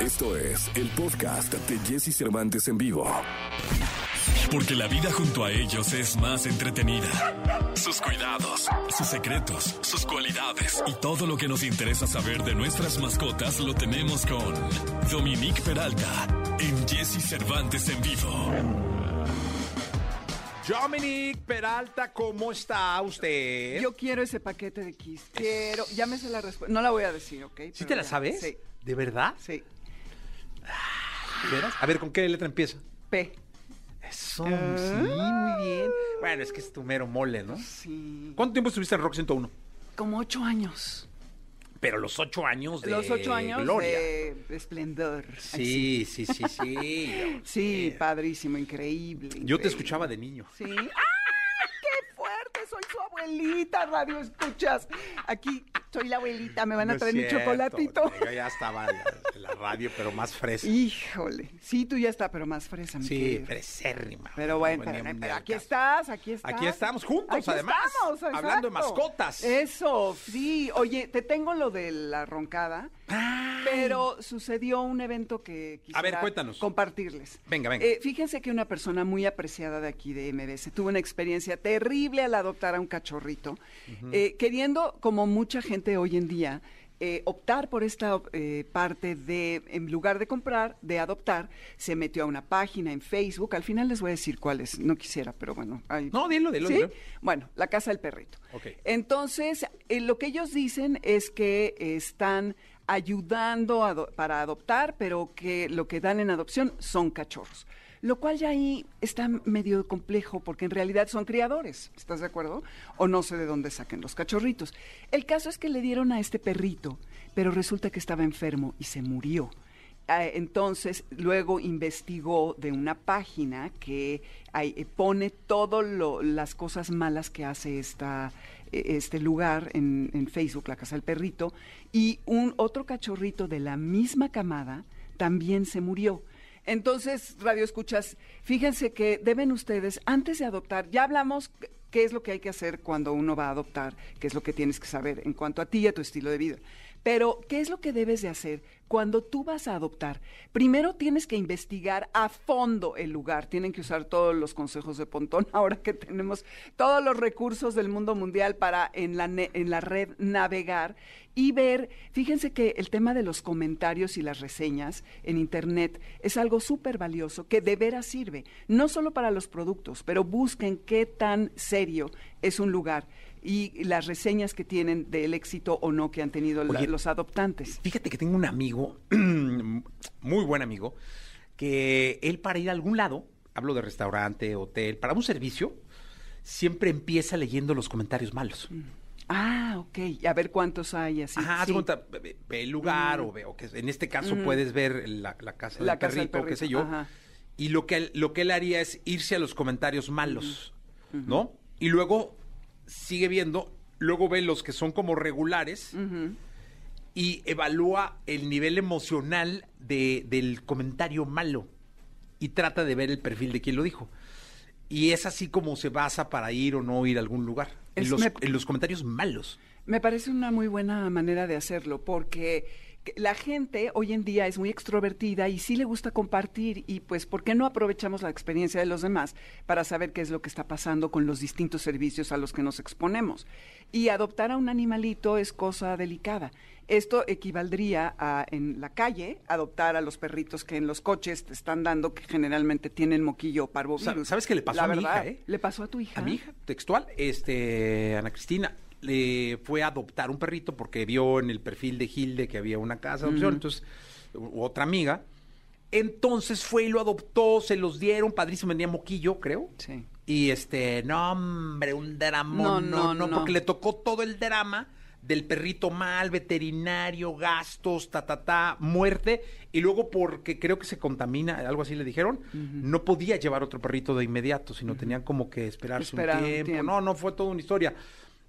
Esto es el podcast de Jesse Cervantes en vivo. Porque la vida junto a ellos es más entretenida. Sus cuidados, sus secretos, sus cualidades y todo lo que nos interesa saber de nuestras mascotas lo tenemos con Dominique Peralta en Jesse Cervantes en vivo. Dominic Peralta, ¿cómo está usted? Yo quiero ese paquete de Kiss. Quiero. Sé la respuesta. No la voy a decir, ¿ok? ¿Sí Pero te la ya. sabes? Sí, ¿De verdad? sí. ¿De veras? A ver, ¿con qué letra empieza? P. Eso, sí, muy bien. Bueno, es que es tu mero mole, ¿no? Sí. ¿Cuánto tiempo estuviste en Rock 101? Como ocho años. Pero los ocho años de Los ocho años gloria. de esplendor. Ay, Sí, sí, sí, sí. Sí, padrísimo, increíble. Yo te increíble. escuchaba de niño. Sí. ¡Ah! ¡Qué fuerte! Soy su abuelita, radio escuchas. Aquí soy la abuelita, me van a No traer mi chocolatito. Yo ya estaba en la, en la radio, pero más fresa. Híjole. Sí, tú ya está, pero más fresa, mi Sí, querido. fresérrima. Pero bueno, pero, pero aquí caso. estás, aquí estás. Aquí estamos juntos, Aquí además, estamos, hablando de mascotas. Eso, sí. Oye, te tengo lo de la roncada, pero sucedió un evento que quisiera A ver, cuéntanos. compartirles. Venga, venga. Eh, fíjense que una persona muy apreciada de aquí de MBS tuvo una experiencia terrible al adoptar a un eh, queriendo, como mucha gente hoy en día, eh, optar por esta eh, parte de, en lugar de comprar, de adoptar, se metió a una página en Facebook. Al final les voy a decir cuál es, no quisiera, pero bueno. ahí- No, dilo, dilo, ¿Sí? dilo. Bueno, la casa del perrito. Entonces, eh, lo que ellos dicen es que están ayudando a para adoptar, pero que lo que dan en adopción son cachorros. Lo cual ya ahí está medio complejo porque en realidad son criadores, ¿estás de acuerdo? O no sé de dónde saquen los cachorritos. El caso es que le dieron a este perrito, pero resulta que estaba enfermo y se murió. Ah, Entonces, luego investigó de una página que eh, pone todas las cosas malas que hace esta, eh, este lugar en, en Facebook, la Casa del Perrito, y un otro cachorrito de la misma camada también se murió. Entonces, Radio Escuchas, fíjense que deben ustedes, antes de adoptar, ya hablamos qué es lo que hay que hacer cuando uno va a adoptar, qué es lo que tienes que saber en cuanto a ti y a tu estilo de vida. Pero, ¿qué es lo que debes de hacer cuando tú vas a adoptar? Primero tienes que investigar a fondo el lugar. Tienen que usar todos los consejos de Pontón ahora que tenemos todos los recursos del mundo mundial para en la, ne- en la red navegar y ver. Fíjense que el tema de los comentarios y las reseñas en Internet es algo súper valioso que de veras sirve, no solo para los productos, pero busquen qué tan serio es un lugar y las reseñas que tienen del éxito o no que han tenido la- los adoptantes. Fíjate que tengo un amigo, muy buen amigo, que él para ir a algún lado, hablo de restaurante, hotel, para un servicio, siempre empieza leyendo los comentarios malos. Ah, ok. Y a ver cuántos hay así. Ajá, Sí. cuenta, ve, ve- el lugar o ve, o que en este caso puedes ver la, la casa La del casa del perrito, qué sé yo. ajá. Y lo que, él- lo que él haría es irse a los comentarios malos, ¿no? Y luego sigue viendo, luego ve los que son como regulares y evalúa el nivel emocional de- del comentario malo y trata de ver el perfil de quien lo dijo. Y es así como se basa para ir o no ir a algún lugar. En los, me- en los comentarios malos. Me parece una muy buena manera de hacerlo porque que la gente hoy en día es muy extrovertida y sí le gusta compartir y pues ¿por qué no aprovechamos la experiencia de los demás para saber qué es lo que está pasando con los distintos servicios a los que nos exponemos? Y adoptar a un animalito es cosa delicada. Esto equivaldría a en la calle adoptar a los perritos que en los coches te están dando que generalmente tienen moquillo o parvovirus. ¿Sabes qué le pasó La a mi hija, eh? ¿Le pasó a tu hija? A mi hija, textual, este, Ana Cristina, le fue a adoptar un perrito porque vio en el perfil de Hilde que había una casa de adopción, entonces, u- otra amiga. Entonces fue y lo adoptó, se los dieron, padrísimo, venía moquillo, creo. Sí. Y este, no, hombre, un drama, No, no, no, no, no. porque le tocó todo el drama del perrito mal, veterinario, gastos, ta, ta, ta, muerte, y luego porque creo que se contamina, algo así le dijeron, no podía llevar otro perrito de inmediato, sino tenían como que esperarse Esperar un un tiempo. tiempo. No, no, fue toda una historia.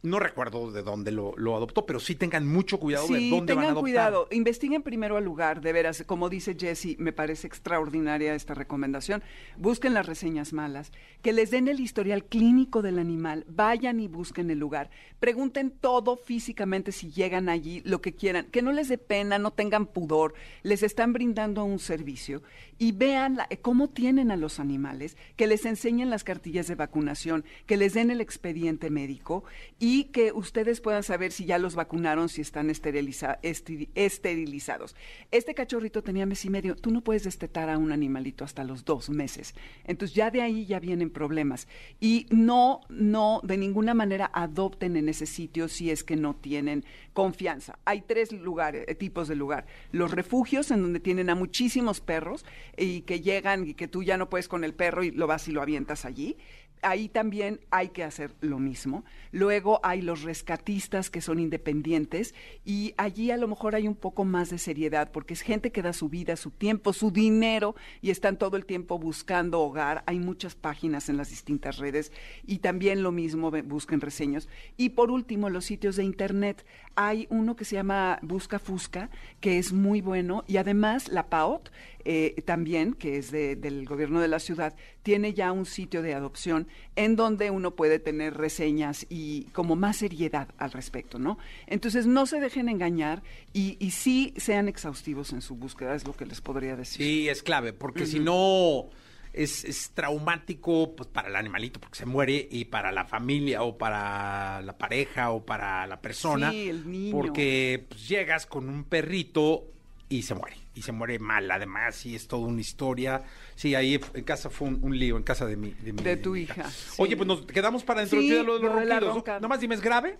No recuerdo de dónde lo, lo adoptó, pero sí tengan mucho cuidado de dónde van a tengan adoptar. cuidado, investiguen primero al lugar, de veras, como dice Jesse, me parece extraordinaria esta recomendación. Busquen las reseñas malas, que les den el historial clínico del animal, vayan y busquen el lugar, pregunten todo físicamente si llegan allí, lo que quieran, que no les dé pena, no tengan pudor, les están brindando un servicio y vean la- cómo tienen a los animales, que les enseñen las cartillas de vacunación, que les den el expediente médico y que ustedes puedan saber si ya los vacunaron, si están esteriliza- esteri- esterilizados. Este cachorrito tenía mes y medio. Tú no puedes destetar a un animalito hasta los dos meses. Entonces ya de ahí ya vienen problemas. Y no, no, de ninguna manera adopten en ese sitio si es que no tienen confianza. Hay tres lugares, eh, tipos de lugar. Los refugios en donde tienen a muchísimos perros y que llegan y que tú ya no puedes con el perro y lo vas y lo avientas allí ahí también hay que hacer lo mismo. Luego hay los rescatistas que son independientes y allí a lo mejor hay un poco más de seriedad porque es gente que da su vida, su tiempo, su dinero y están todo el tiempo buscando hogar. Hay muchas páginas en las distintas redes y también lo mismo busquen reseños. Y por último, los sitios de internet. Hay uno que se llama Busca Fusca, que es muy bueno y además la PAOT eh, también, que es de- del gobierno de la ciudad, tiene ya un sitio de adopción en donde uno puede tener reseñas y como más seriedad al respecto, ¿no? Entonces no se dejen engañar y, y sí sean exhaustivos en su búsqueda, es lo que les podría decir. Sí, es clave, porque si no es, es traumático pues, para el animalito, porque se muere, y para la familia, o para la pareja, o para la persona. Sí, el niño. Porque pues, llegas con un perrito y se muere. Y se muere mal, además, y es toda una historia. Sí, ahí en casa fue un, un lío, en casa de mi, de, mi De tu hija, sí. Oye, pues nos quedamos para dentro Sí, de lo de los ronquidos. ¿no? Nomás dime, ¿es grave?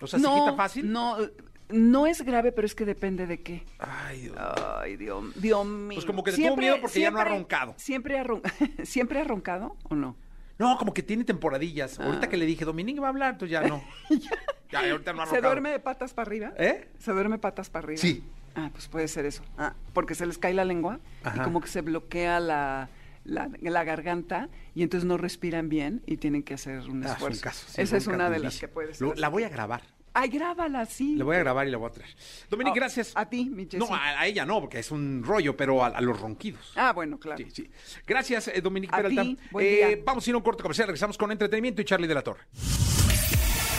O sea, ¿se quita fácil? No, no es grave, pero es que depende de qué. Ay, Dios. Ay, Dios, Dios mío. Pues como que te tuvo miedo porque ya no ha roncado. Siempre ha, ron- ¿Siempre ha roncado o no? No, como que tiene temporadillas. Ah. Ahorita que le dije, Dominique va a hablar, entonces ya no. ya, ahorita no ha ¿Se roncado. duerme de patas para arriba? ¿Eh? ¿Se duerme patas para arriba? Sí. Ah, pues puede ser eso. Ah, porque se les cae la lengua Ajá. y como que se bloquea la, la, la garganta y entonces no respiran bien y tienen que hacer un Ah, es un esfuerzo. caso, sí, Esa es una de las que puede Lo- ser. la voy a grabar. Ay, grábala, sí. Le voy a grabar y la voy a traer. Dominique, Ah, gracias. a ti, mi No, a, a ella no, porque es un rollo, pero a, a los ronquidos. Ah, bueno, claro. Sí, sí. Gracias, eh, Dominique A Peralta. ti, buen Eh, día. vamos a ir a un corto comercial, regresamos con entretenimiento y Charlie de la Torre.